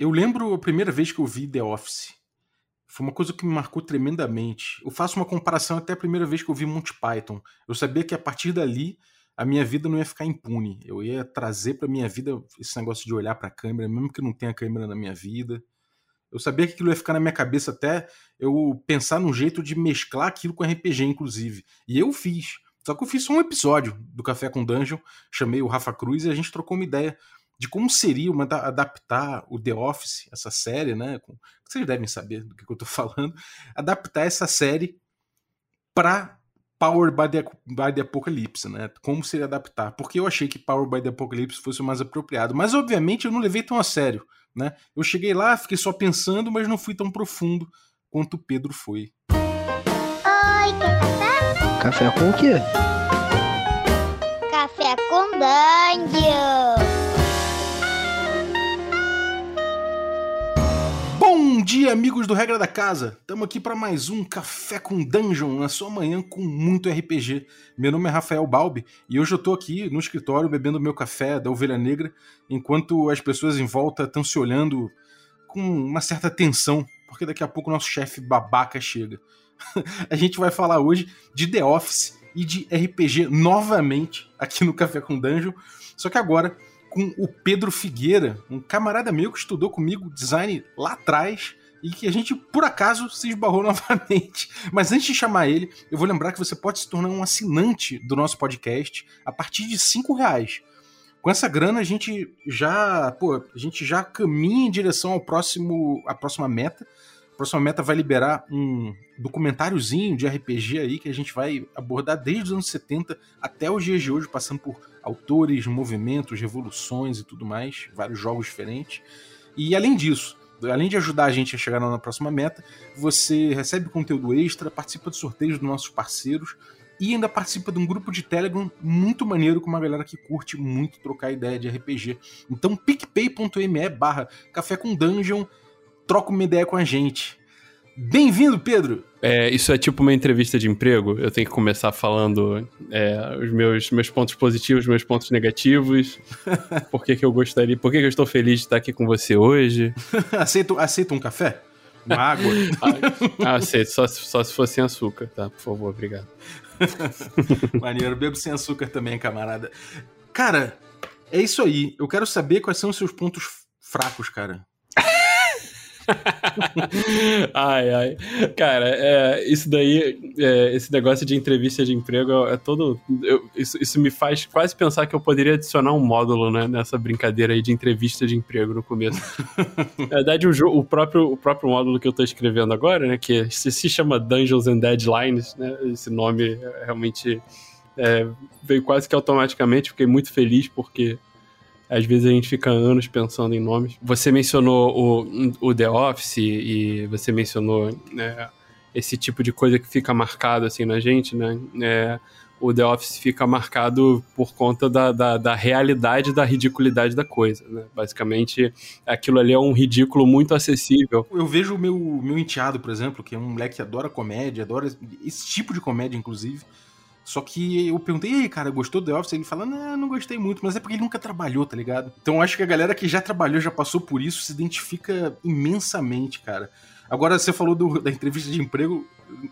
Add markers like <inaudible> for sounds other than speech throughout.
Eu lembro a primeira vez que eu vi The Office. Foi uma coisa que me marcou tremendamente. Eu faço uma comparação até a primeira vez que eu vi Monty Python. Eu sabia que a partir dali a minha vida não ia ficar impune. Eu ia trazer para minha vida esse negócio de olhar para a câmera, mesmo que não tenha câmera na minha vida. Eu sabia que aquilo ia ficar na minha cabeça até eu pensar num jeito de mesclar aquilo com RPG, inclusive. E eu fiz. Só que eu fiz só um episódio do Café com Dungeon, chamei o Rafa Cruz e a gente trocou uma ideia de como seria uma, adaptar o The Office, essa série, né? Vocês devem saber do que eu tô <laughs> falando. Adaptar essa série para Power by the, by the Apocalypse, né? Como seria adaptar? Porque eu achei que Power by the Apocalypse fosse o mais apropriado. Mas, obviamente, eu não levei tão a sério, né? Eu cheguei lá, fiquei só pensando, mas não fui tão profundo quanto o Pedro foi. Oi, quer café? Café com o quê? Café com Dungeon! Dia, amigos do Regra da Casa! Estamos aqui para mais um Café com Dungeon, na sua manhã com muito RPG. Meu nome é Rafael Balbi e hoje eu estou aqui no escritório bebendo meu café da Ovelha Negra, enquanto as pessoas em volta estão se olhando com uma certa tensão, porque daqui a pouco nosso chefe babaca chega. <laughs> a gente vai falar hoje de The Office e de RPG novamente aqui no Café com Dungeon, só que agora com o Pedro Figueira, um camarada meu que estudou comigo design lá atrás e que a gente, por acaso, se esbarrou <laughs> novamente. Mas antes de chamar ele, eu vou lembrar que você pode se tornar um assinante do nosso podcast a partir de cinco reais. Com essa grana, a gente já, pô, a gente já caminha em direção ao próximo, à próxima meta. A próxima meta vai liberar um documentáriozinho de RPG aí que a gente vai abordar desde os anos 70 até os dias de hoje, passando por autores, movimentos, revoluções e tudo mais, vários jogos diferentes. E além disso, além de ajudar a gente a chegar na próxima meta, você recebe conteúdo extra, participa de sorteios dos nossos parceiros e ainda participa de um grupo de Telegram muito maneiro com uma galera que curte muito trocar ideia de RPG. Então picpay.me barra café com dungeon, troca uma ideia com a gente. Bem-vindo, Pedro! É, isso é tipo uma entrevista de emprego. Eu tenho que começar falando é, os meus, meus pontos positivos, meus pontos negativos. <laughs> por que, que eu gostaria. Por que, que eu estou feliz de estar aqui com você hoje? <laughs> aceita, aceita um café? Uma água? <laughs> ah, aceito, só, só se fosse sem açúcar, tá? Por favor, obrigado. Maneiro, bebo sem açúcar também, camarada. Cara, é isso aí. Eu quero saber quais são os seus pontos fracos, cara. <laughs> ai, ai. Cara, é, isso daí, é, esse negócio de entrevista de emprego é todo. Eu, isso, isso me faz quase pensar que eu poderia adicionar um módulo né, nessa brincadeira aí de entrevista de emprego no começo. <laughs> Na verdade, o, o, próprio, o próprio módulo que eu tô escrevendo agora, né, que se, se chama Dungeons and Deadlines, né, esse nome realmente é, veio quase que automaticamente, fiquei muito feliz porque às vezes a gente fica anos pensando em nomes. Você mencionou o, o The Office e você mencionou né, esse tipo de coisa que fica marcado assim na gente, né? É, o The Office fica marcado por conta da, da, da realidade da ridiculidade da coisa. Né? Basicamente, aquilo ali é um ridículo muito acessível. Eu vejo o meu, meu enteado, por exemplo, que é um moleque que adora comédia, adora esse tipo de comédia, inclusive. Só que eu perguntei, aí, cara, gostou do The Office? Ele fala, não, não gostei muito, mas é porque ele nunca trabalhou, tá ligado? Então acho que a galera que já trabalhou, já passou por isso, se identifica imensamente, cara. Agora, você falou do, da entrevista de emprego,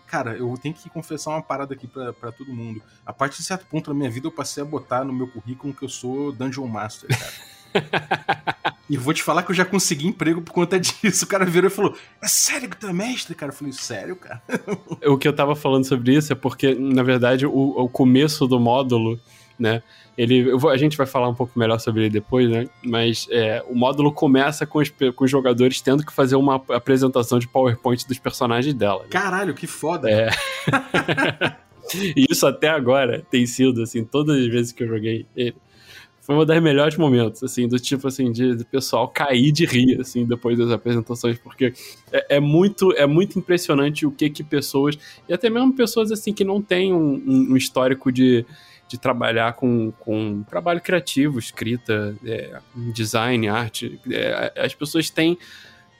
cara, eu tenho que confessar uma parada aqui para todo mundo. A partir de certo ponto da minha vida, eu passei a botar no meu currículo que eu sou Dungeon Master, cara. <laughs> E vou te falar que eu já consegui emprego por conta disso. O cara virou e falou: É sério que tu é mestre, cara? Eu falei: Sério, cara? <laughs> O que eu tava falando sobre isso é porque, na verdade, o, o começo do módulo, né? Ele, vou, a gente vai falar um pouco melhor sobre ele depois, né? Mas é, o módulo começa com os, com os jogadores tendo que fazer uma apresentação de PowerPoint dos personagens dela. Né? Caralho, que foda! É. <laughs> e isso até agora tem sido, assim, todas as vezes que eu joguei ele foi uma das melhores momentos, assim, do tipo, assim, de, de pessoal cair de rir, assim, depois das apresentações, porque é, é, muito, é muito impressionante o que que pessoas, e até mesmo pessoas, assim, que não têm um, um histórico de, de trabalhar com, com trabalho criativo, escrita, é, design, arte, é, as pessoas têm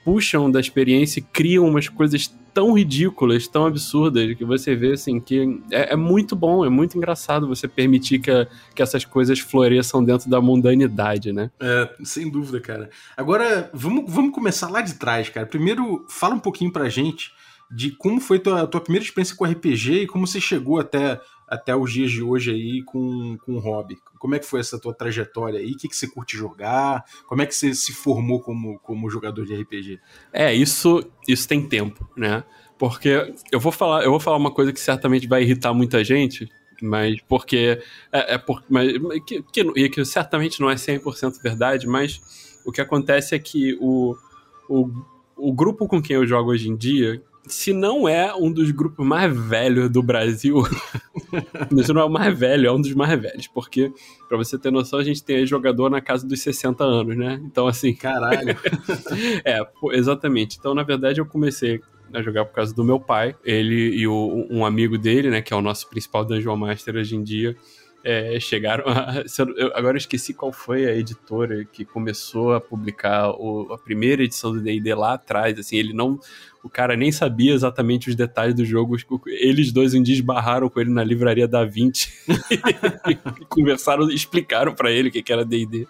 puxam da experiência e criam umas coisas tão ridículas, tão absurdas, que você vê assim que é, é muito bom, é muito engraçado você permitir que, que essas coisas floresçam dentro da mundanidade, né? É, sem dúvida, cara. Agora, vamos, vamos começar lá de trás, cara. Primeiro, fala um pouquinho pra gente de como foi tua, tua primeira experiência com RPG e como você chegou até, até os dias de hoje aí com, com o hobby. Como é que foi essa tua trajetória aí? O que, que você curte jogar? Como é que você se formou como, como jogador de RPG? É, isso, isso tem tempo, né? Porque eu vou falar, eu vou falar uma coisa que certamente vai irritar muita gente, mas porque é, é por, mas, que, que, que certamente não é 100% verdade, mas o que acontece é que o, o, o grupo com quem eu jogo hoje em dia, se não é um dos grupos mais velhos do Brasil, <laughs> se não é o mais velho, é um dos mais velhos, porque, pra você ter noção, a gente tem jogador na casa dos 60 anos, né? Então, assim. Caralho! <laughs> é, exatamente. Então, na verdade, eu comecei a jogar por causa do meu pai, ele e o, um amigo dele, né, que é o nosso principal Dungeon Master hoje em dia é, chegaram a. Eu, agora eu esqueci qual foi a editora que começou a publicar o, a primeira edição do DD lá atrás. Assim, ele não. O cara nem sabia exatamente os detalhes do jogo. Eles dois um dia esbarraram com ele na livraria da 20 <laughs> e conversaram, explicaram para ele o que era DD.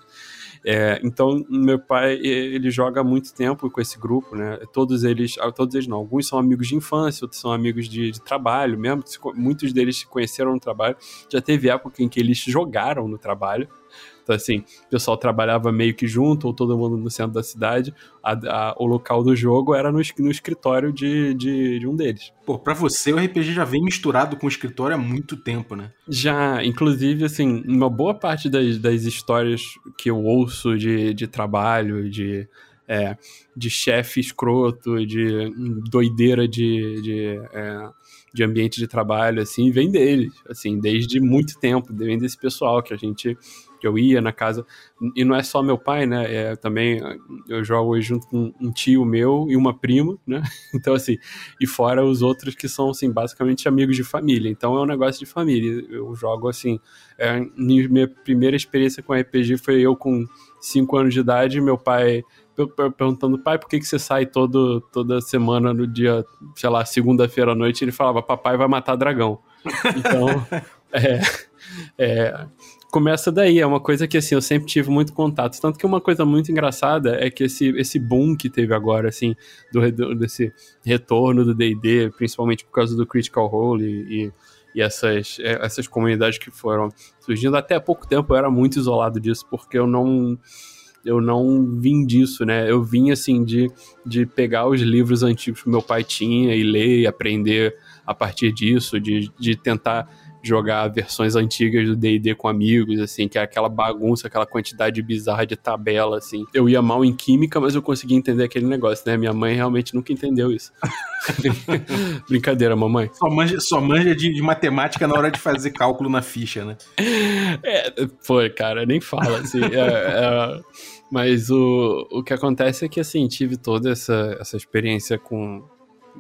É, então, meu pai, ele joga há muito tempo com esse grupo, né? Todos eles, ah, todos eles não, alguns são amigos de infância, outros são amigos de, de trabalho mesmo, muitos deles se conheceram no trabalho. Já teve época em que eles jogaram no trabalho. Então, assim, o pessoal trabalhava meio que junto, ou todo mundo no centro da cidade. A, a, o local do jogo era no, no escritório de, de, de, um deles. Pô, pra você o RPG já vem misturado com o escritório há muito tempo, né? Já, inclusive, assim, uma boa parte das, das histórias que eu ouço de, de trabalho, de. É, de chefe escroto, de doideira de, de, é, de ambiente de trabalho, assim, vem deles, assim, desde muito tempo, vem desse pessoal que a gente eu ia na casa. E não é só meu pai, né? É, também eu jogo junto com um tio meu e uma prima, né? <laughs> Então, assim, e fora os outros que são, assim, basicamente amigos de família. Então é um negócio de família. Eu jogo, assim. É, minha primeira experiência com RPG foi eu com 5 anos de idade, meu pai perguntando, pai, por que, que você sai todo, toda semana no dia, sei lá, segunda-feira à noite? Ele falava, papai vai matar dragão. Então, <laughs> é, é, começa daí, é uma coisa que assim, eu sempre tive muito contato. Tanto que uma coisa muito engraçada é que esse, esse boom que teve agora, assim, do, desse retorno do DD, principalmente por causa do Critical Role e, e, e essas, é, essas comunidades que foram surgindo, até há pouco tempo eu era muito isolado disso, porque eu não eu não vim disso, né? Eu vim assim de, de pegar os livros antigos que meu pai tinha e ler e aprender a partir disso, de, de tentar jogar versões antigas do D&D com amigos, assim, que é aquela bagunça, aquela quantidade bizarra de tabela, assim. Eu ia mal em química, mas eu conseguia entender aquele negócio, né? Minha mãe realmente nunca entendeu isso. <laughs> Brincadeira, mamãe. Só manja, só manja de, de, matemática na hora de fazer cálculo na ficha, né? É, foi, cara, nem fala, assim. É, é, mas o, o que acontece é que, assim, tive toda essa, essa experiência com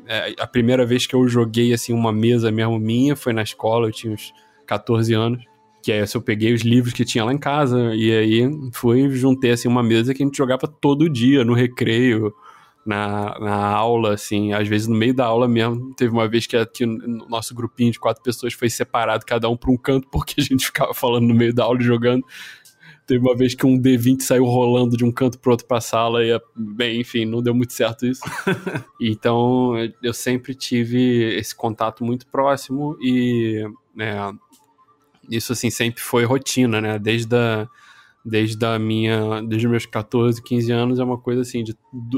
é, a primeira vez que eu joguei assim uma mesa mesmo minha foi na escola, eu tinha uns 14 anos. Que aí eu peguei os livros que tinha lá em casa e aí fui juntei assim uma mesa que a gente jogava todo dia no recreio, na, na aula, assim, às vezes no meio da aula mesmo. Teve uma vez que aqui no nosso grupinho de quatro pessoas foi separado, cada um para um canto, <laughs> porque a gente ficava falando no meio da aula e jogando. Teve uma vez que um D20 saiu rolando de um canto pro outro pra sala e, bem, enfim, não deu muito certo isso. <laughs> então, eu sempre tive esse contato muito próximo e, né, isso, assim, sempre foi rotina, né? Desde a, desde a minha, desde meus 14, 15 anos é uma coisa assim, de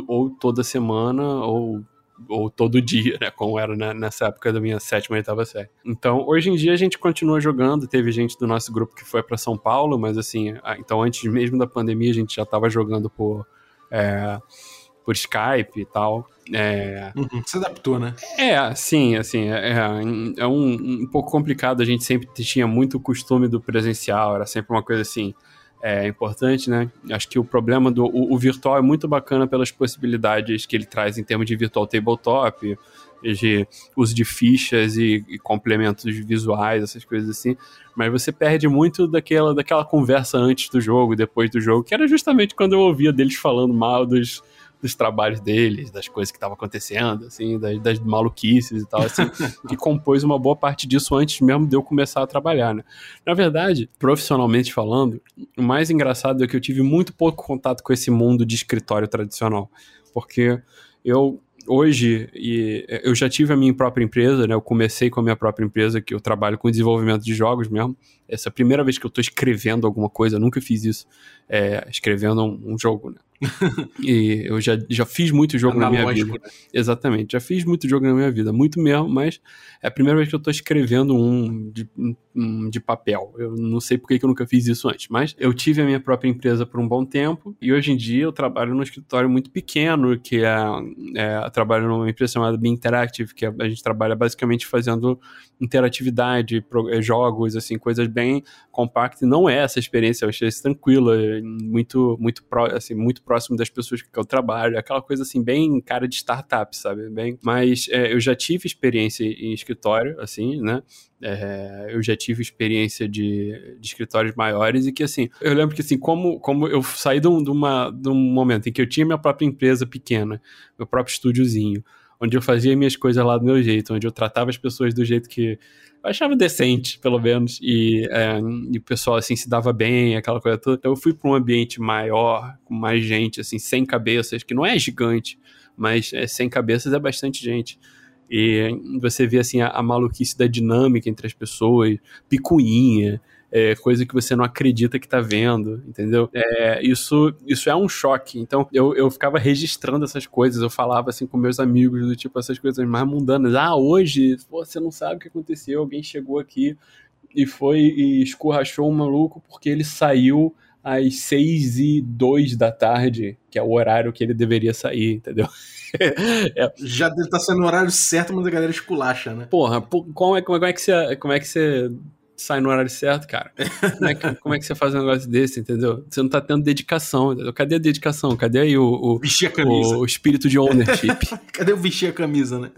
ou toda semana ou ou todo dia, né? Como era né, nessa época da minha sétima e oitava série. Então, hoje em dia a gente continua jogando. Teve gente do nosso grupo que foi para São Paulo, mas assim, então antes mesmo da pandemia a gente já tava jogando por. É, por Skype e tal. É... Uhum, se adaptou, né? É, sim, assim, é, é um, um pouco complicado. A gente sempre tinha muito costume do presencial, era sempre uma coisa assim é importante, né? Acho que o problema do o, o, virtual é muito bacana pelas possibilidades que ele traz em termos de virtual tabletop, de uso de fichas e, e, complementos visuais, essas coisas assim. Mas você perde muito daquela, daquela conversa antes do jogo, depois do jogo, que era justamente quando eu ouvia deles falando mal dos, dos trabalhos deles, das coisas que estavam acontecendo, assim, das, das, maluquices e tal, assim, <laughs> que compôs uma boa parte disso antes mesmo de eu começar a trabalhar, né? Na verdade, profissionalmente falando, o mais engraçado é que eu tive muito pouco contato com esse mundo de escritório tradicional, porque eu hoje e eu já tive a minha própria empresa, né? Eu comecei com a minha própria empresa, que eu trabalho com desenvolvimento de jogos mesmo. Essa é a primeira vez que eu estou escrevendo alguma coisa, eu nunca fiz isso, é, escrevendo um, um jogo, né? <laughs> e eu já, já fiz muito jogo na minha vida. Né? Exatamente, já fiz muito jogo na minha vida, muito mesmo, mas é a primeira vez que eu estou escrevendo um de, um de papel. Eu não sei porque que eu nunca fiz isso antes, mas eu tive a minha própria empresa por um bom tempo e hoje em dia eu trabalho num escritório muito pequeno, que é, é eu trabalho numa empresa chamada Be Interactive, que é, a gente trabalha basicamente fazendo interatividade, pro, jogos, assim, coisas bem compactas. Não é essa experiência, eu achei isso tranquila, muito, muito, pro, assim, muito próximo das pessoas que eu trabalho, aquela coisa assim, bem cara de startup, sabe? Bem, mas é, eu já tive experiência em escritório, assim, né? É, eu já tive experiência de, de, escritórios maiores e que, assim, eu lembro que, assim, como, como eu saí de, um, de, uma, de um momento em que eu tinha minha própria empresa pequena, meu próprio estúdiozinho, onde eu fazia minhas coisas lá do meu jeito, onde eu tratava as pessoas do jeito que eu achava decente, pelo menos, e, é, e, o pessoal, assim, se dava bem, aquela coisa toda. Então eu fui para um ambiente maior, com mais gente, assim, sem cabeças, que não é gigante, mas é, sem cabeças é bastante gente. E você vê, assim, a, a maluquice da dinâmica entre as pessoas, picuinha, é, coisa que você não acredita que tá vendo, entendeu? É, isso, isso é um choque. Então, eu, eu ficava registrando essas coisas, eu falava assim com meus amigos, do tipo, essas coisas mais mundanas. Ah, hoje, pô, você não sabe o que aconteceu, alguém chegou aqui e foi e escorrachou um maluco porque ele saiu às seis e dois da tarde, que é o horário que ele deveria sair, entendeu? <laughs> é. Já deve estar tá sendo o horário certo, mas a galera esculacha, né? Porra, como é, como é que você, como é que você sai no horário certo, cara. Como é, que, <laughs> como é que você faz um negócio desse, entendeu? Você não tá tendo dedicação, entendeu? Cadê a dedicação? Cadê aí o, o, vestir a camisa. o, o espírito de ownership? <laughs> cadê o vestir a camisa, né?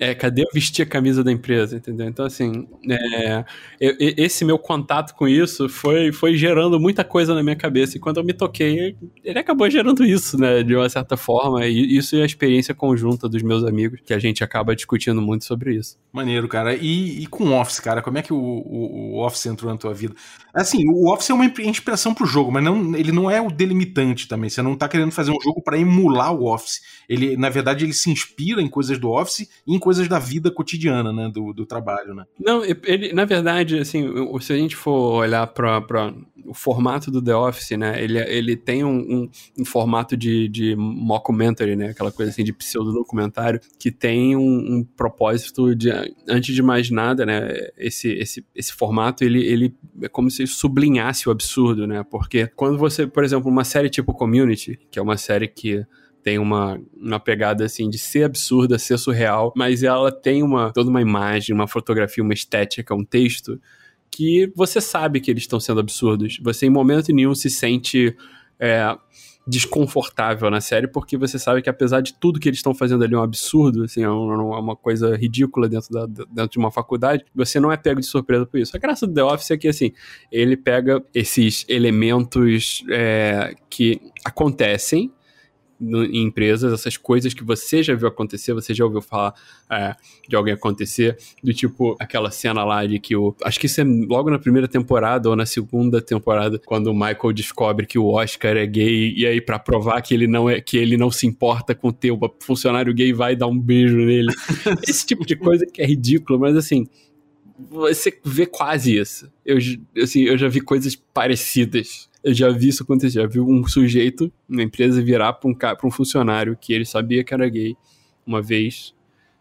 é, cadê o vestir a camisa da empresa, entendeu? Então, assim, é, eu, esse meu contato com isso foi, foi gerando muita coisa na minha cabeça. E quando eu me toquei, ele acabou gerando isso, né? De uma certa forma. E isso é a experiência conjunta dos meus amigos, que a gente acaba discutindo muito sobre isso. Maneiro, cara. E, e com Office, cara, como é que o, o o Office entrou na tua vida. Assim, o Office é uma inspiração pro jogo, mas não, ele não é o delimitante também. Você não tá querendo fazer um jogo para emular o Office. Ele, na verdade, ele se inspira em coisas do Office e em coisas da vida cotidiana, né, do, do trabalho, né? Não, ele, na verdade, assim, se a gente for olhar para o formato do The Office, né, ele, ele tem um, um, um, formato de, de mockumentary, né, aquela coisa assim de pseudo-documentário, que tem um, um propósito de, antes de mais nada, né, esse, esse, esse formato ele, ele é como se sublinhasse o absurdo, né? Porque quando você, por exemplo, uma série tipo Community, que é uma série que tem uma, uma pegada assim de ser absurda, ser surreal, mas ela tem uma toda uma imagem, uma fotografia, uma estética, um texto que você sabe que eles estão sendo absurdos. Você em momento nenhum se sente é, desconfortável na série, porque você sabe que apesar de tudo que eles estão fazendo ali é um absurdo, assim, é, é uma coisa ridícula dentro, da, dentro de uma faculdade, você não é pego de surpresa por isso. A graça do The Office é que, assim, ele pega esses elementos é, que acontecem em empresas, essas coisas que você já viu acontecer, você já ouviu falar é, de alguém acontecer, do tipo aquela cena lá de que o. Acho que isso é logo na primeira temporada ou na segunda temporada, quando o Michael descobre que o Oscar é gay, e aí para provar que ele não é que ele não se importa com ter um funcionário gay, vai dar um beijo nele. <laughs> Esse tipo de coisa que é ridículo, mas assim você vê quase isso. Eu, assim, eu já vi coisas parecidas eu já vi isso acontecer. Já vi um sujeito na empresa virar para um, um funcionário que ele sabia que era gay uma vez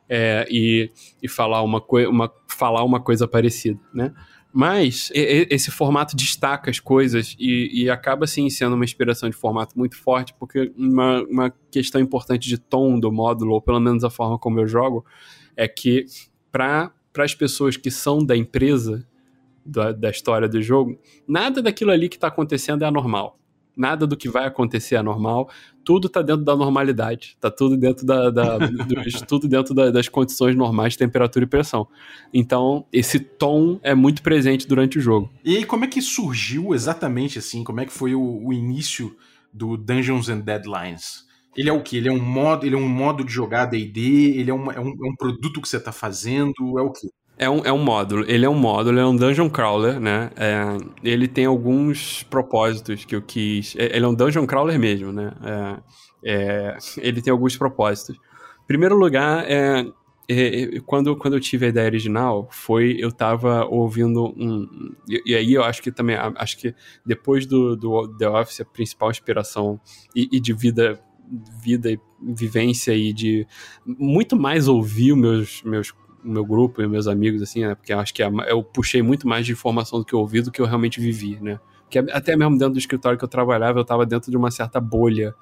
é, e, e falar, uma uma, falar uma coisa parecida, né? Mas esse formato destaca as coisas e, e, acaba sim sendo uma inspiração de formato muito forte, porque uma, uma questão importante de tom do módulo, ou pelo menos a forma como eu jogo, é que para as pessoas que são da empresa, da, da história do jogo, nada daquilo ali que está acontecendo é anormal. Nada do que vai acontecer é normal. Tudo está dentro da normalidade. Está tudo dentro da, da <laughs> do, tudo dentro da, das condições normais de temperatura e pressão. Então, esse tom é muito presente durante o jogo. E aí, como é que surgiu exatamente assim? Como é que foi o, o início do Dungeons and Deadlines? Ele é o que? Ele é um modo, ele é um modo de jogar D&D? Ele é um, é, um, é um produto que você está fazendo? É o que? É um, é um módulo. Ele é um módulo, é um dungeon crawler, né? É, ele tem alguns propósitos que eu quis. É, ele é um dungeon crawler mesmo, né? É, é ele tem alguns propósitos. Primeiro lugar, é, é, quando, quando eu tive a ideia original, foi eu tava ouvindo um. E, e, aí eu acho que também. Acho que depois do, do The Office, a principal inspiração e, e de vida vida e vivência e de muito mais ouvir meus, meus meu grupo e meus amigos, assim, né? Porque acho que eu puxei muito mais de informação do que eu ouvi do que eu realmente vivi, né? Que até mesmo dentro do escritório que eu trabalhava, eu estava dentro de uma certa bolha,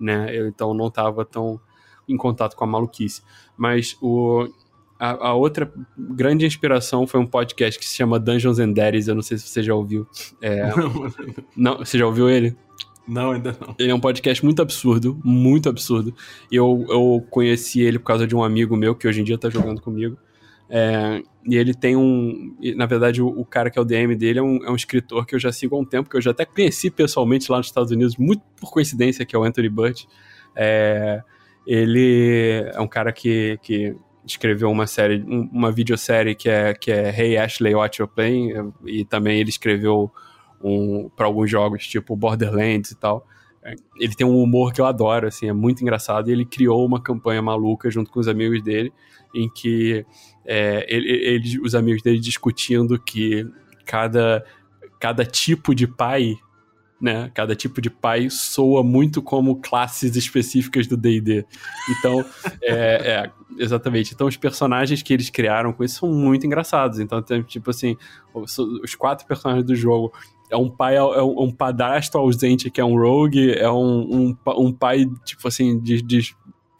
né? Eu, então não estava tão em contato com a maluquice. Mas o, a, a, outra grande inspiração foi um podcast que se chama Dungeons and Daddies, eu não sei se você já ouviu. É... não, você já ouviu ele? Não, ainda não. Ele é um podcast muito absurdo, muito absurdo. Eu, eu conheci ele por causa de um amigo meu que hoje em dia tá jogando comigo. É, e ele tem um. Na verdade, o, o, cara que é o DM dele é um, é um, escritor que eu já sigo há um tempo, que eu já até conheci pessoalmente lá nos Estados Unidos, muito por coincidência, que é o Anthony Burt. É, ele é um cara que, que escreveu uma série, uma videosérie que é, que é Hey Ashley, What You're Playing, e também ele escreveu um, para alguns jogos, tipo Borderlands e tal. É, ele tem um humor que eu adoro, assim, é muito engraçado, e ele criou uma campanha maluca junto com os amigos dele, em que é, ele, ele, os amigos dele discutindo que cada, cada tipo de pai, né? Cada tipo de pai soa muito como classes específicas do D&D. Então, <laughs> é, é, exatamente. Então, os personagens que eles criaram com isso são muito engraçados. Então, tem, tipo assim, os, os quatro personagens do jogo é um pai, é um, padrasto ausente que é um rogue, é um, um, um pai, tipo assim, de, de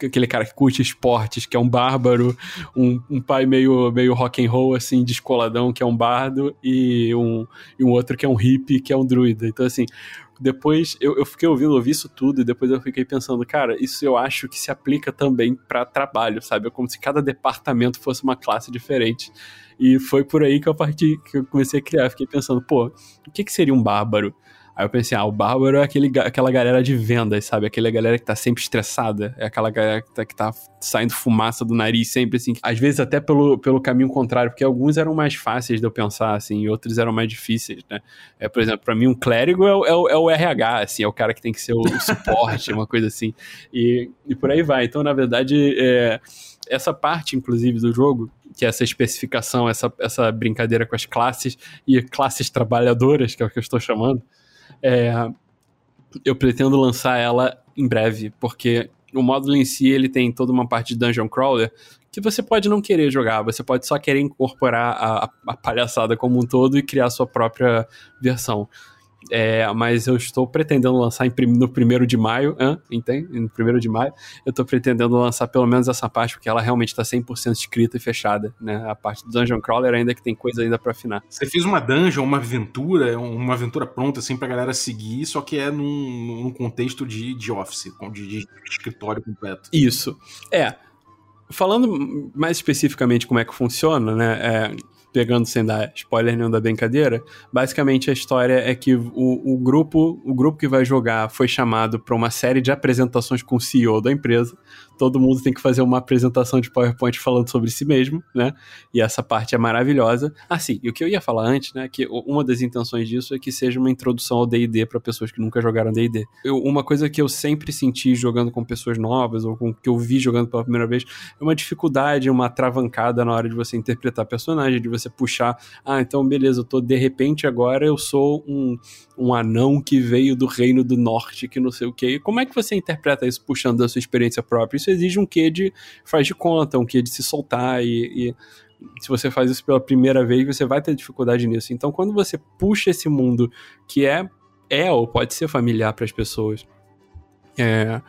aquele cara que curte esportes, que é um bárbaro, um, um pai meio, meio rock and roll, assim, descoladão, que é um bardo, e um, e um outro que é um hippie, que é um druida. Então, assim, depois eu, eu fiquei ouvindo, ouvi isso tudo, e depois eu fiquei pensando, cara, isso eu acho que se aplica também para trabalho, sabe? É como se cada departamento fosse uma classe diferente. E foi por aí que eu, parti, que eu comecei a criar. Fiquei pensando, pô, o que, que seria um bárbaro? Aí eu pensei, ah, o Bárbaro é aquele, aquela galera de vendas, sabe? Aquela galera que tá sempre estressada. É aquela galera que tá, que tá saindo fumaça do nariz sempre, assim. Às vezes até pelo, pelo caminho contrário, porque alguns eram mais fáceis de eu pensar, assim, e outros eram mais difíceis, né? É, por exemplo, pra mim um clérigo é, é, é o RH, assim, é o cara que tem que ser o, o suporte, <laughs> uma coisa assim. E, e por aí vai. Então, na verdade, é, essa parte, inclusive, do jogo, que é essa especificação, essa, essa brincadeira com as classes e classes trabalhadoras, que é o que eu estou chamando, é, eu pretendo lançar ela em breve, porque o módulo em si ele tem toda uma parte de dungeon crawler que você pode não querer jogar, você pode só querer incorporar a, a palhaçada como um todo e criar sua própria versão. É, mas eu estou pretendendo lançar em, no primeiro de maio, hein? entende? No primeiro de maio, eu estou pretendendo lançar pelo menos essa parte, porque ela realmente está 100% escrita e fechada, né? A parte do Dungeon Crawler ainda que tem coisa ainda para afinar. Você fez uma dungeon, uma aventura, uma aventura pronta, assim, pra galera seguir, só que é num, num contexto de, de office, de, de escritório completo. Isso. É. Falando mais especificamente como é que funciona, né? É, pegando sem dar spoiler nenhum da brincadeira, basicamente a história é que o, o grupo o grupo que vai jogar foi chamado para uma série de apresentações com o CEO da empresa todo mundo tem que fazer uma apresentação de PowerPoint falando sobre si mesmo, né? E essa parte é maravilhosa. Ah, sim, e o que eu ia falar antes, né? Que uma das intenções disso é que seja uma introdução ao DD para pessoas que nunca jogaram DD. Uma coisa que eu sempre senti jogando com pessoas novas, ou com que eu vi jogando pela primeira vez, é uma dificuldade, uma travancada na hora de você interpretar personagem, de você puxar. Ah, então beleza, eu tô de repente agora eu sou um, um anão que veio do reino do norte, que não sei o quê. Como é que você interpreta isso puxando da sua experiência própria? Isso exige um quê de faz de conta, um quê de se soltar e, e se você faz isso pela primeira vez, você vai ter dificuldade nisso. Então, quando você puxa esse mundo que é, é ou pode ser familiar para as pessoas, é,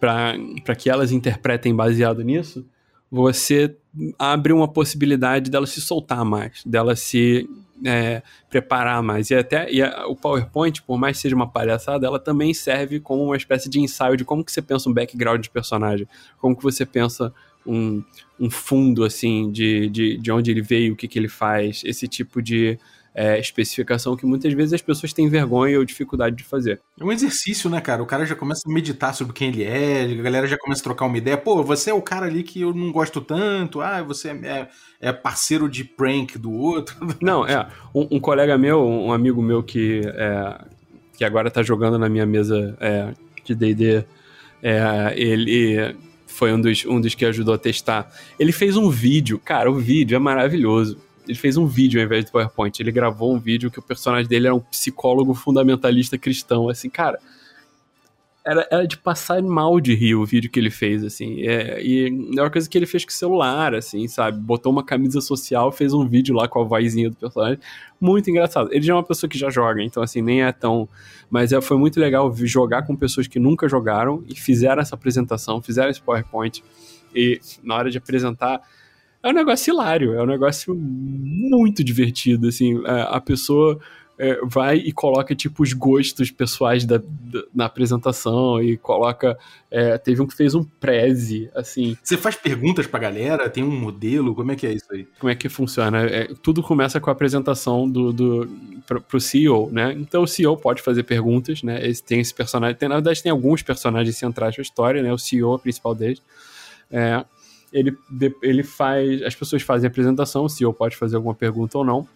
para que elas interpretem baseado nisso, você abre uma possibilidade dela se soltar mais, dela se é, preparar mais. E até e a, o PowerPoint, por mais que seja uma palhaçada, ela também serve como uma espécie de ensaio de como que você pensa um background de personagem, como que você pensa um, um fundo, assim, de, de, de onde ele veio, o que, que ele faz, esse tipo de, é, especificação que muitas vezes as pessoas têm vergonha ou dificuldade de fazer. É um exercício, né, cara? O cara já começa a meditar sobre quem ele é, a galera já começa a trocar uma ideia. Pô, você é o cara ali que eu não gosto tanto, ah, você é, é parceiro de prank do outro. <laughs> Não, é. Um, um colega meu, um amigo meu que, é, que agora tá jogando na minha mesa é, de DD, é, ele foi um dos, um dos que ajudou a testar. Ele fez um vídeo, cara, o vídeo é maravilhoso. Ele fez um vídeo ao invés do PowerPoint. Ele gravou um vídeo que o personagem dele era um psicólogo fundamentalista cristão. Assim, cara, era, era de passar mal de rir o vídeo que ele fez, assim. É, e é uma coisa que ele fez com o celular, assim, sabe? Botou uma camisa social, fez um vídeo lá com a vozinha do personagem. Muito engraçado. Ele já é uma pessoa que já joga, então, assim, nem é tão. Mas é, foi muito legal jogar com pessoas que nunca jogaram e fizeram essa apresentação, fizeram esse PowerPoint. E na hora de apresentar. É um negócio hilário, é um negócio muito divertido, assim. É, a pessoa é, vai e coloca, tipo, os gostos pessoais da, da na apresentação e coloca. É, teve um que fez um preze, assim. Você faz perguntas pra galera? Tem um modelo? Como é que é isso aí? Como é que funciona? É, tudo começa com a apresentação do, do pro, pro CEO, né? Então o CEO pode fazer perguntas, né? Esse, tem esse personagem. Tem, na verdade, tem alguns personagens centrais da história, né? O CEO, é o principal deles. É, ele, ele faz. As pessoas fazem a apresentação, o CEO pode fazer alguma pergunta ou não,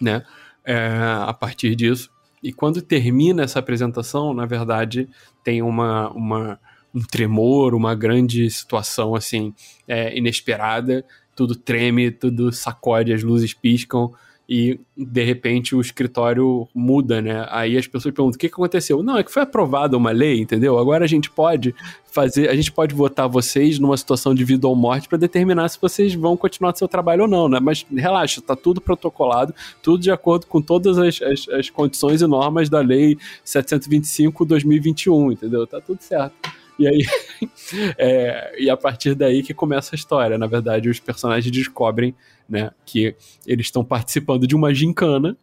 né? é, a partir disso. E quando termina essa apresentação, na verdade, tem uma, uma um tremor, uma grande situação assim é, inesperada, tudo treme, tudo sacode, as luzes piscam e de repente o escritório muda, né? Aí as pessoas perguntam: o que, que aconteceu? Não, é que foi aprovada uma lei, entendeu? Agora a gente pode fazer, a gente pode votar vocês numa situação de vida ou morte para determinar se vocês vão continuar seu trabalho ou não, né? Mas relaxa, tá tudo protocolado, tudo de acordo com todas as, as, as condições e normas da lei 725-2021, entendeu? Tá tudo certo. E aí, <laughs> é, e a partir daí que começa a história. Na verdade, os personagens descobrem né, que eles estão participando de uma gincana,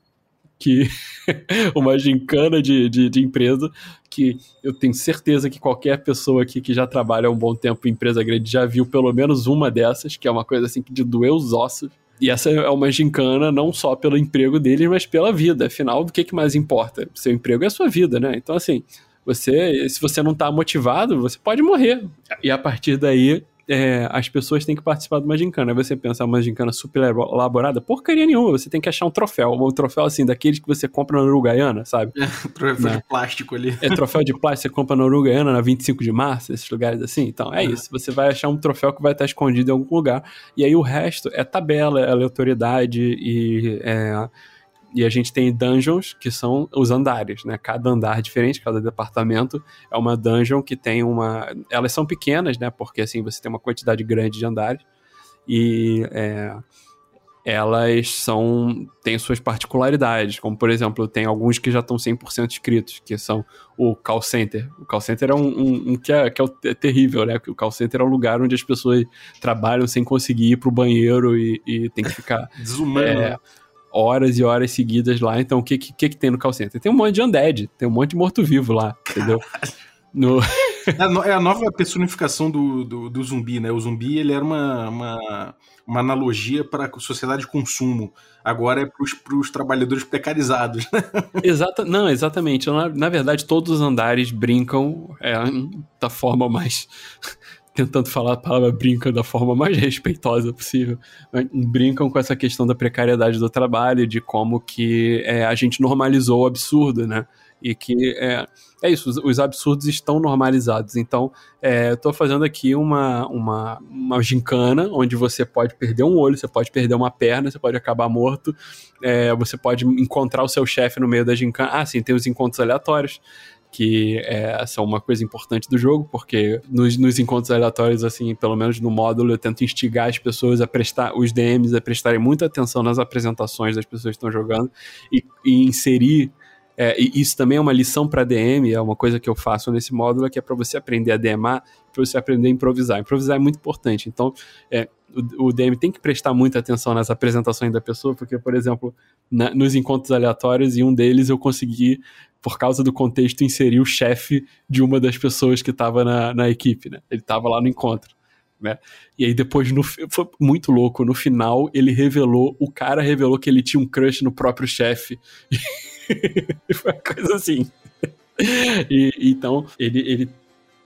que <laughs> uma gincana de, de, de, empresa, que eu tenho certeza que qualquer pessoa aqui que já trabalha há um bom tempo em empresa grande já viu pelo menos uma dessas, que é uma coisa assim de doer os ossos. E essa é uma gincana não só pelo emprego deles, mas pela vida. Afinal, o que, que mais importa? Seu emprego é a sua vida, né? Então, assim, você, se você não está motivado, você pode morrer. E a partir daí, é, as pessoas têm que participar de uma gincana. Aí você pensa, uma gincana super elaborada? Porcaria nenhuma, você tem que achar um troféu. Um troféu assim, daqueles que você compra na Uruguaiana, sabe? É, troféu de plástico ali. É troféu de plástico, você compra na Uruguaiana na 25 de março, esses lugares assim. Então, é, é isso. Você vai achar um troféu que vai estar escondido em algum lugar. E aí o resto é tabela, é aleatoriedade e é, e a gente tem dungeons, que são os andares, né? Cada andar diferente, cada departamento é uma dungeon que tem uma. Elas são pequenas, né? Porque assim você tem uma quantidade grande de andares. E é, elas são. têm suas particularidades. Como, por exemplo, tem alguns que já estão 100% inscritos, que são o call center. O call center é um, um, um que, é, que é, é, terrível, né? O call center é um lugar onde as pessoas trabalham sem conseguir ir pro banheiro e, e tem que ficar. <laughs> Desumano. É, né? Horas e horas seguidas lá. Então, o que, que, que tem no call center? Tem um monte de undead, tem um monte de morto-vivo lá, entendeu? No... <laughs> É, é a nova personificação do, do, do, zumbi, né? O zumbi ele era uma, uma, uma analogia para a sociedade de consumo. Agora é para os trabalhadores precarizados. Né? <laughs> Exata, não, exatamente. Na, na verdade, todos os andares brincam é, da forma mais tentando falar a palavra brinca da forma mais <laughs> respeitosa possível, brincam com essa questão da precariedade do trabalho, de como que é, a gente normalizou o absurdo, né? E que é, é isso, os, os absurdos estão normalizados. Então, é, eu fazendo aqui uma, uma, uma gincana onde você pode perder um olho, você pode perder uma perna, você pode acabar morto, é, você pode encontrar o seu chefe no meio da gincana. Ah, sim, tem os encontros aleatórios que é, são uma coisa importante do jogo, porque nos, nos, encontros aleatórios, assim, pelo menos no módulo, eu tento instigar as pessoas a prestar, os DMs a prestarem muita atenção nas apresentações das pessoas que estão jogando e, e inserir. É, e isso também é uma lição para DM, é uma coisa que eu faço nesse módulo, que é para você aprender a DMar, para você aprender a improvisar. Improvisar é muito importante. Então, é, o, o, DM tem que prestar muita atenção nas apresentações da pessoa, porque, por exemplo, na, nos encontros aleatórios, em um deles eu consegui por causa do contexto, inserir o chefe de uma das pessoas que estava na, na equipe, né? Ele estava lá no encontro. né? E aí depois, no, foi muito louco, no final ele revelou, o cara revelou que ele tinha um crush no próprio chefe. <laughs> foi uma coisa assim. E, então, ele, ele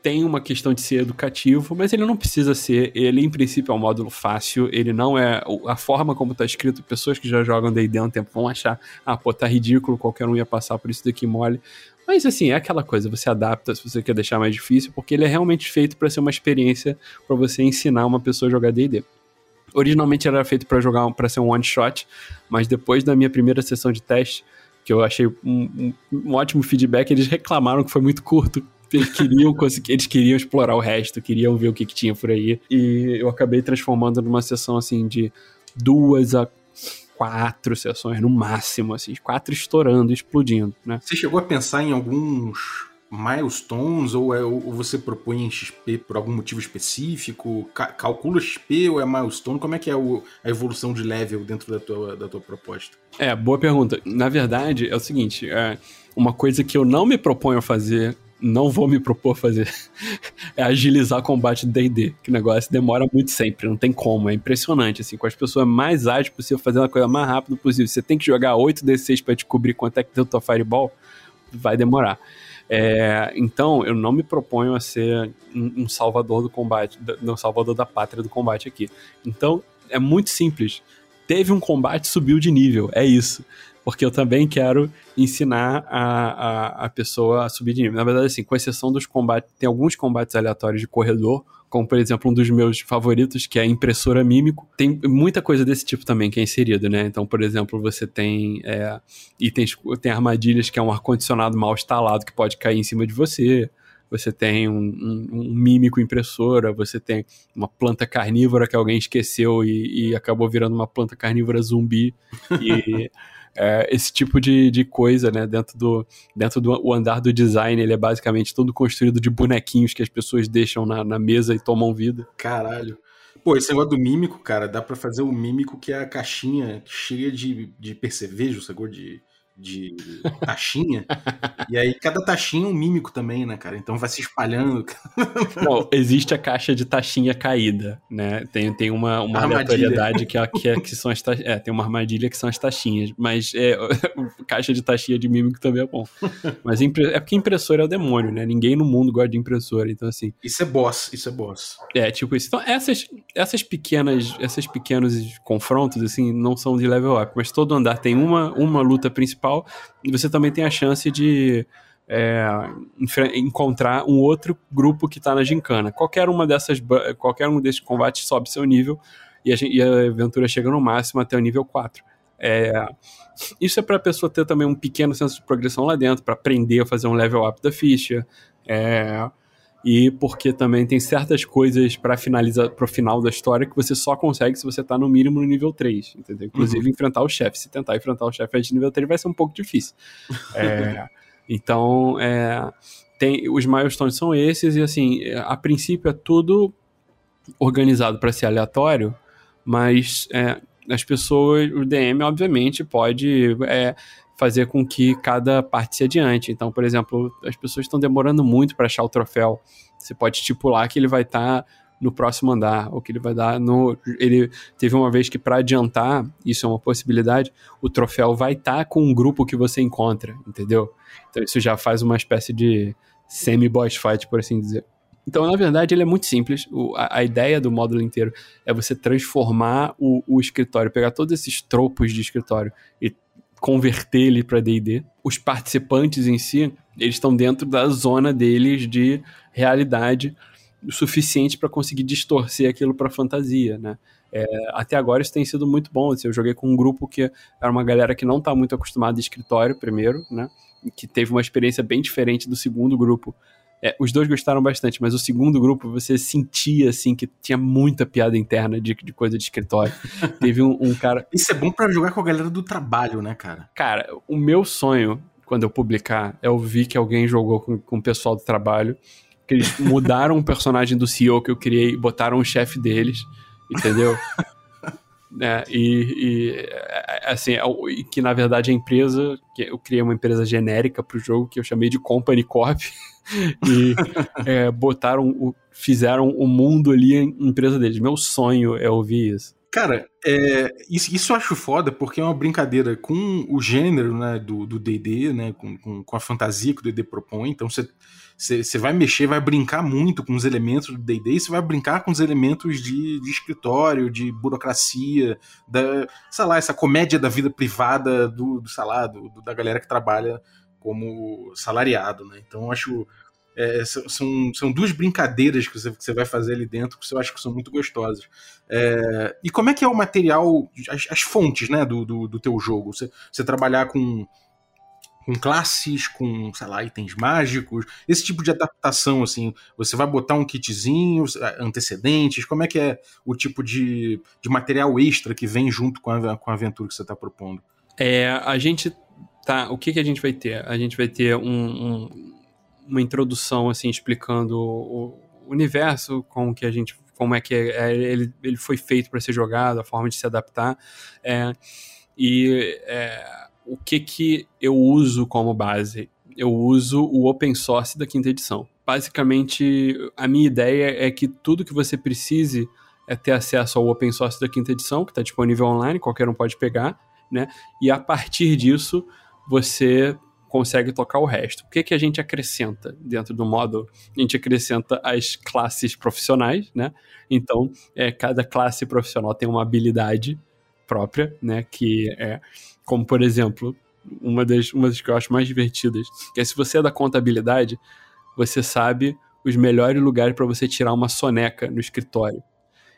tem uma questão de ser educativo, mas ele não precisa ser. Ele, em princípio, é um módulo fácil. Ele não é. A forma como está escrito, pessoas que já jogam D&D há um tempo vão achar, ah, pô, tá ridículo, qualquer um ia passar por isso daqui mole. Mas assim, é aquela coisa, você adapta se você quer deixar mais difícil, porque ele é realmente feito para ser uma experiência para você ensinar uma pessoa a jogar D&D. Originalmente era feito para jogar para ser um one shot, mas depois da minha primeira sessão de teste, que eu achei um, um, um ótimo feedback, eles reclamaram que foi muito curto eles queriam eles queriam explorar o resto, queriam ver o que, que tinha por aí. E eu acabei transformando numa sessão assim de duas a quatro sessões no máximo, assim, quatro estourando, explodindo, né? Você chegou a pensar em alguns milestones ou, é, ou você propõe XP por algum motivo específico? Ca calcula XP ou é milestone? Como é que é o, a evolução de level dentro da tua, da tua proposta? É, boa pergunta. Na verdade, é o seguinte, é uma coisa que eu não me proponho a fazer não vou me propor fazer <laughs> é agilizar combate do D&D, que negócio demora muito sempre, não tem como, é impressionante, assim, com as pessoas mais ágeis possível, fazer uma coisa mais rápido possível. Você tem que jogar 8d6 para descobrir quanto é que deu tua Fireball, vai demorar. É, então, eu não me proponho a ser um, um salvador do combate, não salvador da pátria do combate aqui. Então, é muito simples. Teve um combate, subiu de nível, é isso porque eu também quero ensinar a, a, a, pessoa a subir de nível. Na verdade, assim, com exceção dos combates, tem alguns combates aleatórios de corredor, como por exemplo um dos meus favoritos, que é a impressora mímico. Tem muita coisa desse tipo também que é inserido, né? Então, por exemplo, você tem é, itens, tem armadilhas que é um ar-condicionado mal instalado que pode cair em cima de você você tem um, um, um, mímico impressora, você tem uma planta carnívora que alguém esqueceu e, e acabou virando uma planta carnívora zumbi. <laughs> E é, esse tipo de, de coisa, né? Dentro do, dentro do o andar do design, ele é basicamente todo construído de bonequinhos que as pessoas deixam na, na mesa e tomam vida. Caralho. Pô, esse negócio do mímico, cara, dá para fazer o mímico que é a caixinha cheia de, de percevejo, sacou? De, de taxinha. e aí cada taxinha é um mímico também, né, cara? Então vai se espalhando. Não, existe a caixa de taxinha caída, né? Tem, tem uma, uma aleatoriedade que, é, que, é, que são as taxinhas. É, tem uma armadilha que são as taxinhas. Mas é, <laughs> caixa de taxinha de mímico também é bom. Mas impre... é porque impressora é o demônio, né? Ninguém no mundo gosta de impressora, então assim. Isso é boss, isso é boss. É, tipo isso. Então, essas, essas pequenas, esses pequenos confrontos, assim, não são de level up, mas todo andar tem uma, uma luta principal principal, e você também tem a chance de é, encontrar um outro grupo que está na gincana. Qualquer uma dessas, qualquer um desses combates sobe seu nível e a, e a aventura chega no máximo até o nível 4. É, isso é para a pessoa ter também um pequeno senso de progressão lá dentro, para aprender a fazer um level up da ficha. É, e porque também tem certas coisas para finalizar pro final da história que você só consegue se você tá no mínimo no nível 3, entendeu? Inclusive uhum. enfrentar o chefe. Se tentar enfrentar o chefe de nível 3 vai ser um pouco difícil. <laughs> é, então, é, tem, os milestones são esses e assim, a princípio é tudo organizado para ser aleatório, mas é, as pessoas, o DM obviamente pode é, fazer com que cada parte se adiante. Então, por exemplo, as pessoas estão demorando muito para achar o troféu. Você pode estipular que ele vai estar tá no próximo andar, ou que ele vai dar no. Ele teve uma vez que, para adiantar, isso é uma possibilidade, o troféu vai estar tá com um grupo que você encontra, entendeu? Então, isso já faz uma espécie de semi-boss fight, por assim dizer. Então, na verdade, ele é muito simples. O, a, a, ideia do módulo inteiro é você transformar o, o escritório, pegar todos esses tropos de escritório e converter ele para D&D. Os participantes em si, eles estão dentro da zona deles de realidade o suficiente para conseguir distorcer aquilo para fantasia, né? É, até agora isso tem sido muito bom. Assim, eu joguei com um grupo que era uma galera que não está muito acostumada de escritório, primeiro, né? Que teve uma experiência bem diferente do segundo grupo, é, os dois gostaram bastante, mas o segundo grupo você sentia assim que tinha muita piada interna de, de coisa de escritório. <laughs> Teve um, um, cara. Isso é bom para jogar com a galera do trabalho, né, cara? Cara, o meu sonho, quando eu publicar, é ouvir que alguém jogou com, com o pessoal do trabalho. Que eles mudaram o personagem do CEO que eu criei e botaram o chefe deles, entendeu? né? <laughs> E, e é, assim, é que na verdade a empresa, que eu criei uma empresa genérica para o jogo que eu chamei de Company Corp <laughs> e <laughs> é, botaram, o, fizeram o mundo ali em empresa deles. Meu sonho é ouvir isso. Cara, é, isso, isso eu acho foda porque é uma brincadeira com o gênero né, do D&D, né, com, com, com, a fantasia que o D&D propõe. Então você vai mexer, vai brincar muito com os elementos do D&D você vai brincar com os elementos de, de, escritório, de burocracia, da, sei lá, essa comédia da vida privada do, do do, da galera que trabalha como salariado, né? Então eu acho é, são, são duas brincadeiras que você, que você vai fazer ali dentro que eu acho que são muito gostosas. É, e como é que é o material, as, as fontes né, do, do, do, teu jogo? Você, você trabalhar com, com classes, com, sei lá, itens mágicos, esse tipo de adaptação, assim, você vai botar um kitzinho, antecedentes, como é que é o tipo de, de material extra que vem junto com a, com a aventura que você está propondo? É, a gente tá, o que, que a gente vai ter? A gente vai ter um, um uma introdução assim explicando o universo, como que a gente, como é que é, é ele, ele foi feito para ser jogado, a forma de se adaptar, é, e é, o que que eu uso como base. Eu uso o open source da quinta edição. Basicamente, a minha ideia é que tudo que você precise é ter acesso ao open source da quinta edição, que está disponível online, qualquer um pode pegar, né? E a partir disso, você consegue tocar o resto. O que, que a gente acrescenta dentro do módulo? A gente acrescenta as classes profissionais, né? Então, é, cada classe profissional tem uma habilidade própria, né? Que é, como por exemplo, uma das, uma das que eu acho mais divertidas, que é se você é da contabilidade, você sabe os melhores lugares para você tirar uma soneca no escritório.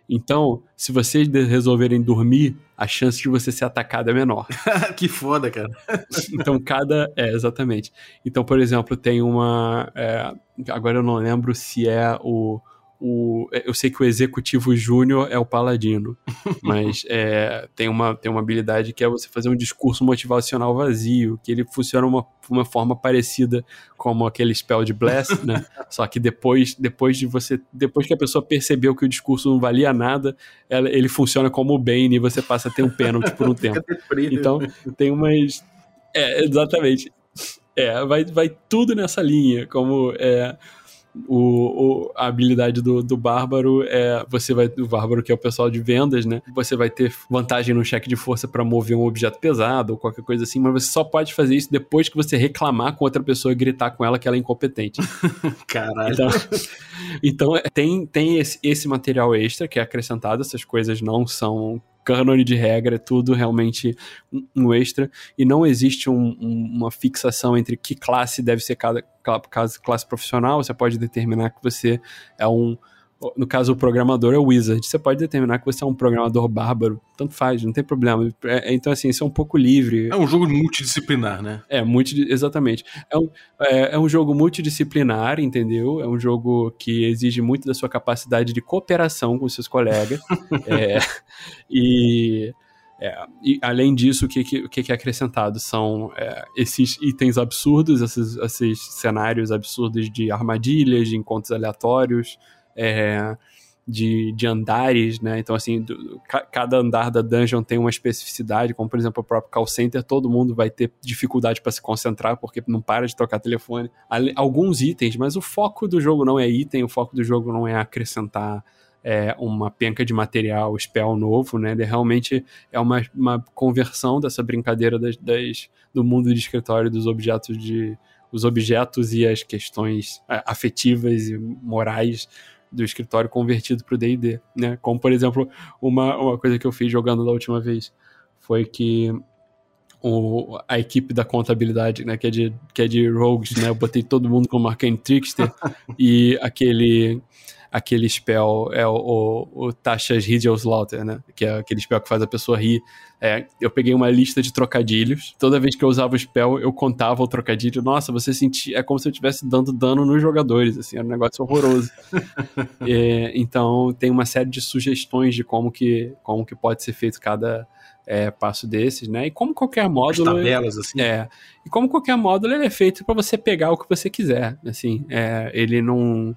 Então, se vocês resolverem dormir, a chance de você ser atacado é menor. <laughs> que foda, cara. então, cada. É, exatamente. Então, por exemplo, tem uma. É, agora eu não lembro se é o o, é, eu sei que o executivo júnior é o paladino, <laughs> mas é, tem, uma, tem uma habilidade que é você fazer um discurso motivacional vazio, que ele funciona uma, uma forma parecida como aquele spell de bless, né? <laughs> Só que depois, depois de você, depois que a pessoa percebeu que o discurso não valia nada, ela, ele funciona como o Bane e você passa a ter um pênalti por um tempo. Então tem umas, é, exatamente. É, vai, vai tudo nessa linha, como é, o, o, a habilidade do, do bárbaro é você vai o bárbaro que é o pessoal de vendas, né? Você vai ter vantagem no cheque de força para mover um objeto pesado ou qualquer coisa assim, mas você só pode fazer isso depois que você reclamar com outra pessoa e gritar com ela que ela é incompetente. <laughs> Caralho. Então, então é, tem tem esse, esse material extra que é acrescentado, essas coisas não são cânone de regra, é tudo realmente um extra, e não existe um, um, uma fixação entre que classe deve ser cada, cada classe profissional, você pode determinar que você é um no caso, o programador é o wizard. Você pode determinar que você é um programador bárbaro. Tanto faz, não tem problema. É, então, assim, isso é um pouco livre. É um jogo multidisciplinar, né? É, multi, exatamente. É um, é, é um jogo multidisciplinar, entendeu? É um jogo que exige muito da sua capacidade de cooperação com seus colegas. <laughs> é, e... É, e além disso, o que, que, o que é acrescentado são é, esses itens absurdos, esses, esses cenários absurdos de armadilhas, de encontros aleatórios, é, de, de andares, né? Então, assim, do, cada andar da dungeon tem uma especificidade, como por exemplo o próprio call center, todo mundo vai ter dificuldade para se concentrar porque não para de tocar telefone. Alguns itens, mas o foco do jogo não é item, o foco do jogo não é acrescentar é, uma penca de material, spell novo, né? Ele realmente é uma, uma conversão dessa brincadeira das, das, do mundo de escritório dos objetos de os objetos e as questões é, afetivas e morais do escritório convertido para o D&D, né? Como, por exemplo, uma, uma coisa que eu fiz jogando da última vez foi que o, a equipe da contabilidade, né, que é de, que é de rogues, né? Eu botei todo mundo como Arcane Trickster <laughs> e aquele aquele spell é o, o, o Tasha's Slaughter, né? Que é aquele spell que faz a pessoa rir. É, eu peguei uma lista de trocadilhos. Toda vez que eu usava o spell, eu contava o trocadilho. Nossa, você sentia. É como se eu estivesse dando dano nos jogadores, assim, era um negócio horroroso. é, <laughs> então, tem uma série de sugestões de como que, como que pode ser feito cada. É, passo desses, né? E como qualquer módulo. As tabelas, assim. É. E como qualquer módulo, ele é feito para você pegar o que você quiser. Assim, é, ele não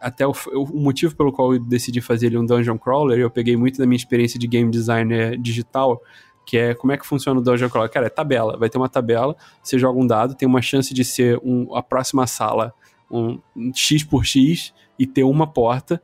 Até o, o, motivo pelo qual eu decidi fazer ele um dungeon crawler, eu peguei muito da minha experiência de game designer digital, que é como é que funciona o dungeon crawler. Cara, é tabela. Vai ter uma tabela, você joga um dado, tem uma chance de ser um, a próxima sala um, um X por X e ter uma porta.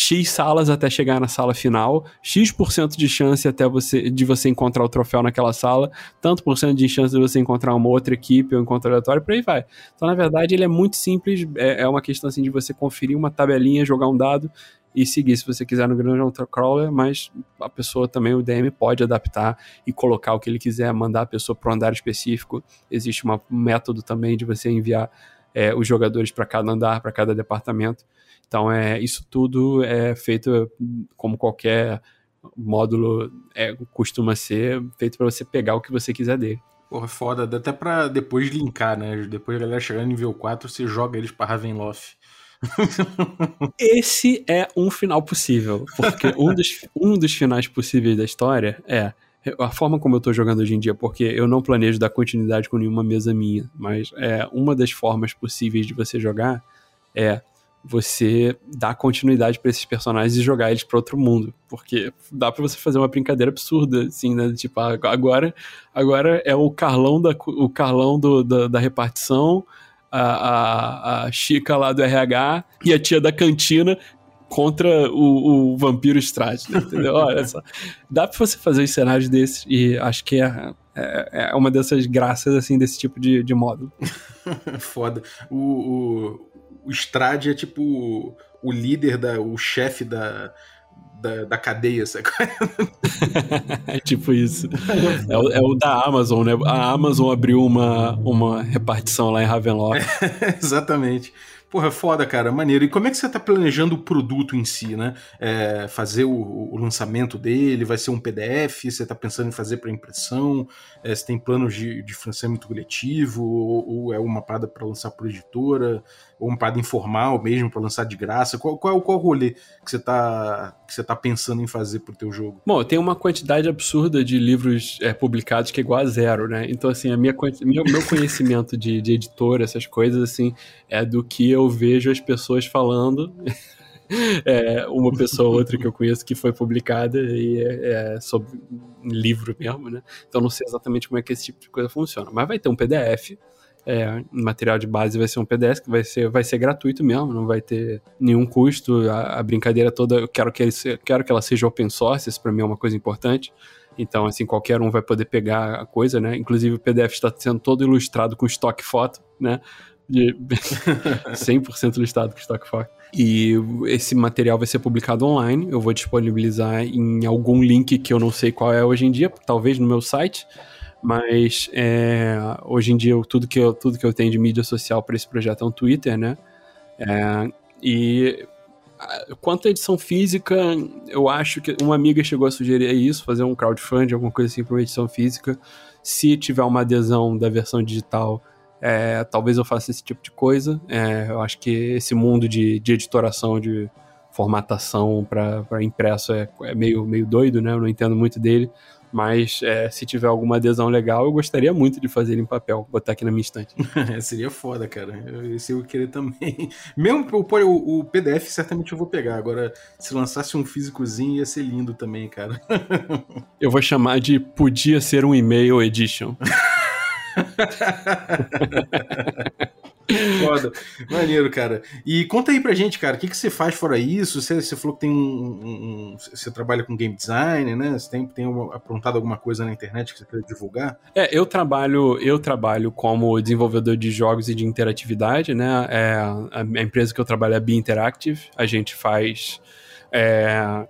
X salas até chegar na sala final, X% de chance até você de você encontrar o troféu naquela sala, tanto por cento de chance de você encontrar uma outra equipe ou encontro aleatório, por aí vai. Então, na verdade, ele é muito simples, é, é uma questão assim de você conferir uma tabelinha, jogar um dado e seguir se você quiser no Dungeon Crawler, mas a pessoa também, o DM, pode adaptar e colocar o que ele quiser, mandar a pessoa para um andar específico. Existe um método também de você enviar é, os jogadores para cada andar, para cada departamento. Então, é, isso tudo é feito como qualquer módulo é, costuma ser, feito para você pegar o que você quiser dele. Porra, foda. Dá até pra depois linkar, né? Depois a galera chegar no nível 4, você joga eles pra Ravenloft. <laughs> Esse é um final possível. Porque um dos, um dos finais possíveis da história é a forma como eu tô jogando hoje em dia, porque eu não planejo dar continuidade com nenhuma mesa minha, mas é uma das formas possíveis de você jogar é você dar continuidade para esses personagens e jogar eles para outro mundo, porque dá para você fazer uma brincadeira absurda, assim, né? Tipo, agora, agora é o Carlão da, o Carlão do, da, da repartição, a, a, a Chica lá do RH e a tia da cantina contra o, o vampiro Strade, né? entendeu? <laughs> Olha só, dá para você fazer os cenários desses e acho que é, é, é, uma dessas graças assim desse tipo de, de módulo. <laughs> Foda. O, o, Strade é tipo o, líder, da, o chefe da, da, da, cadeia, sabe? é <laughs> tipo isso. É o, é o, da Amazon, né? A Amazon abriu uma, uma repartição lá em Ravenloft. <laughs> exatamente. Porra, foda, cara, maneiro. E como é que você tá planejando o produto em si, né? É, fazer o, o, lançamento dele, vai ser um PDF? Você tá pensando em fazer para impressão? É, você tem planos de, de financiamento coletivo? Ou, ou é uma parada para lançar por editora? Ou uma parada informal mesmo para lançar de graça? Qual, qual, qual rolê que você tá, que você tá pensando em fazer pro teu jogo? Bom, tem uma quantidade absurda de livros é, publicados que é igual a zero, né? Então, assim, a minha, meu, meu conhecimento de, de editora, essas coisas, assim, é do que eu vejo as pessoas falando. <laughs> é, uma pessoa ou outra que eu conheço que foi publicada e é, é sobre livro mesmo, né? Então não sei exatamente como é que esse tipo de coisa funciona. Mas vai ter um PDF, é, material de base vai ser um PDF que vai ser, vai ser gratuito mesmo, não vai ter nenhum custo. A, a brincadeira toda, eu quero que, ele, quero que ela seja open source, isso para mim é uma coisa importante. Então, assim, qualquer um vai poder pegar a coisa, né? Inclusive o PDF está sendo todo ilustrado com estoque foto, né? de <laughs> 100% listado com Stock Fox. E esse material vai ser publicado online. Eu vou disponibilizar em algum link que eu não sei qual é hoje em dia, talvez no meu site. Mas é, hoje em dia tudo que, eu, tudo que eu tenho de mídia social para esse projeto é um Twitter, né? É, e quanto à edição física, eu acho que uma amiga chegou a sugerir isso, fazer um crowdfunding, alguma coisa assim para uma edição física. Se tiver uma adesão da versão digital, é, talvez eu faça esse tipo de coisa. É, eu acho que esse mundo de, de editoração, de formatação para impresso é, é, meio, meio doido, né? Eu não entendo muito dele. Mas é, se tiver alguma adesão legal, eu gostaria muito de fazer ele em papel, botar aqui na minha estante. <laughs> Seria foda, cara. Esse eu querer também. <laughs> Mesmo o, o, PDF, certamente eu vou pegar. Agora, se lançasse um físicozinho, ia ser lindo também, cara. <laughs> eu vou chamar de Podia Ser um E-mail Edition. <laughs> Foda. Maneiro, cara. E conta aí pra gente, cara, o que, que você faz fora isso? Você, você falou que tem um, um, Você trabalha com game design, né? Você tem, tem aprontado alguma coisa na internet que você quer divulgar? É, eu trabalho, eu trabalho como desenvolvedor de jogos e de interatividade, né? É, a, a empresa que eu trabalho é Be Interactive. A gente faz. É,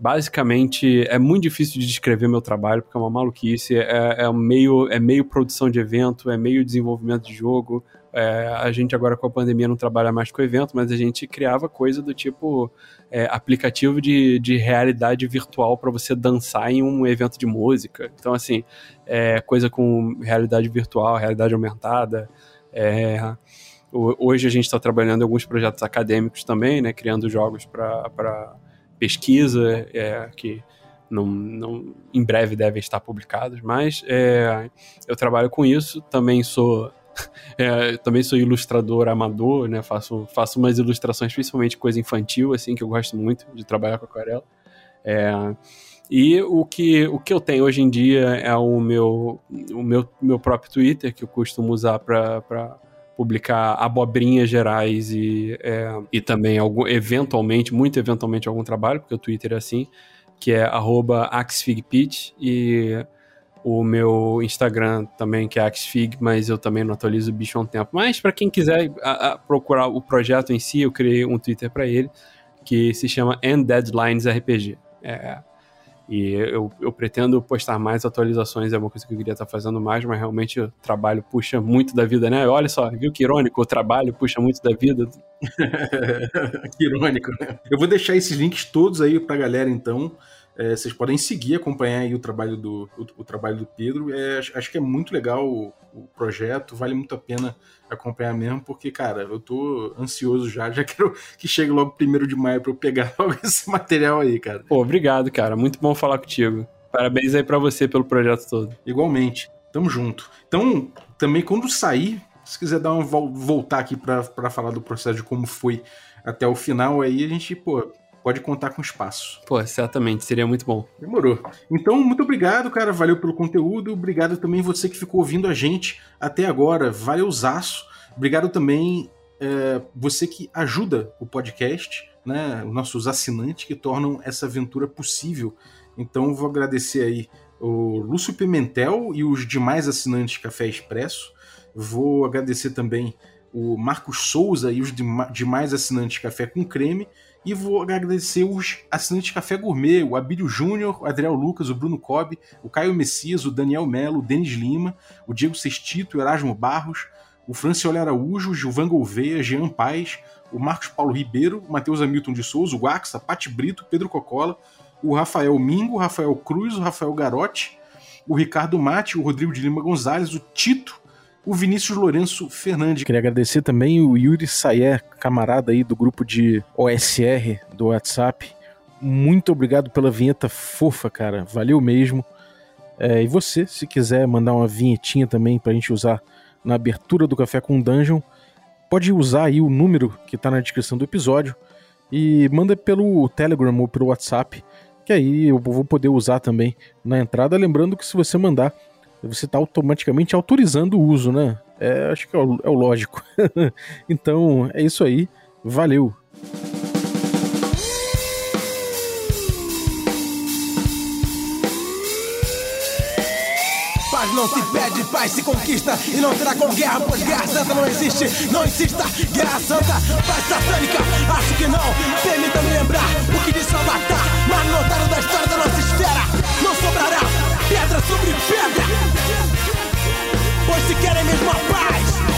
basicamente é muito difícil de descrever meu trabalho porque é uma maluquice é, é meio é meio produção de evento é meio desenvolvimento de jogo é, a gente agora com a pandemia não trabalha mais com evento mas a gente criava coisa do tipo é, aplicativo de, de realidade virtual para você dançar em um evento de música. Então assim é coisa com realidade virtual realidade aumentada é, hoje a gente está trabalhando em alguns projetos acadêmicos também né criando jogos para pesquisa, é, que não, não, em breve devem estar publicados, mas é, eu trabalho com isso, também sou <laughs> É, também sou ilustrador amador, né? Faço, faço umas ilustrações, principalmente coisa infantil, assim, que eu gosto muito de trabalhar com aquarela. É, e o que, o que eu tenho hoje em dia é o meu, o meu, meu próprio Twitter, que eu costumo usar para publicar abobrinhas gerais e, é, e também, algum, eventualmente, muito eventualmente, algum trabalho, porque o Twitter é assim, que é axfigpitch e o meu Instagram também, que é Axfig, mas eu também não atualizo o bicho há um tempo. Mas para quem quiser a, a procurar o projeto em si, eu criei um Twitter para ele, que se chama End Deadlines RPG. É, e eu, eu, pretendo postar mais atualizações, é uma coisa que eu queria estar fazendo mais, mas realmente o trabalho puxa muito da vida, né? Olha só, viu que irônico? O trabalho puxa muito da vida. <laughs> que irônico, né? Eu vou deixar esses links todos aí pra galera, então. É, vocês podem seguir, acompanhar aí o trabalho do, o, o trabalho do Pedro. É, acho que é muito legal o, o, projeto, vale muito a pena acompanhar mesmo, porque, cara, eu tô ansioso já, <laughs> já quero que chegue logo primeiro de maio para eu pegar <laughs> logo esse material aí, cara. Pô, obrigado, cara. Muito bom falar contigo. Parabéns aí para você pelo projeto todo. Igualmente. Tamo junto. Então, também quando sair, se quiser dar uma voltar aqui para falar do processo de como foi até o final, aí a gente, pô, pode contar com espaço. Pô, certamente, seria muito bom. Demorou. Então, muito obrigado, cara. Valeu pelo conteúdo. Obrigado também você que ficou ouvindo a gente até agora. Valeuzaço. Obrigado também é, você que ajuda o podcast, né? Os nossos assinantes que tornam essa aventura possível. Então, vou agradecer aí o Lúcio Pimentel e os demais assinantes Café Expresso. Vou agradecer também o Marcos Souza e os demais assinantes Café com Creme. E vou agradecer os assinantes Café Gourmet, o Abílio Júnior, o Adriel Lucas, o Bruno Cobb, o Caio Messias, o Daniel Melo, o Denis Lima, o Diego Sestito, o Erasmo Barros, o Francioli Araújo, o Gilvan Gouveia, Jean Paz, o Marcos Paulo Ribeiro, o Matheus Hamilton de Souza, o Guaxa, Pati Brito, Pedro Cocola, o Rafael Mingo, o Rafael Cruz, o Rafael Garotti, o Ricardo Mate, o Rodrigo de Lima Gonzalez, o Tito, o Vinícius Lourenço Fernandes. Queria agradecer também o Yuri Sayer, camarada aí do grupo de OSR do WhatsApp. Muito obrigado pela vinheta fofa, cara. Valeu mesmo. É, e você, se quiser mandar uma vinhetinha também pra gente usar na abertura do Café com Dungeon, pode usar aí o número que tá na descrição do episódio e manda pelo Telegram ou pelo WhatsApp, que aí eu vou poder usar também na entrada. Lembrando que se você mandar você está automaticamente autorizando o uso, né? É, acho que é o, é o lógico. <laughs> então, é isso aí. Valeu! Não se pede, paz se conquista E não será com guerra, pois guerra santa não existe Não insista, guerra santa, paz satânica Acho que não, permita-me lembrar O que disse Avatar Mas notaram da história da nossa esfera Não sobrará pedra sobre pedra. Pois se querem mesmo a paz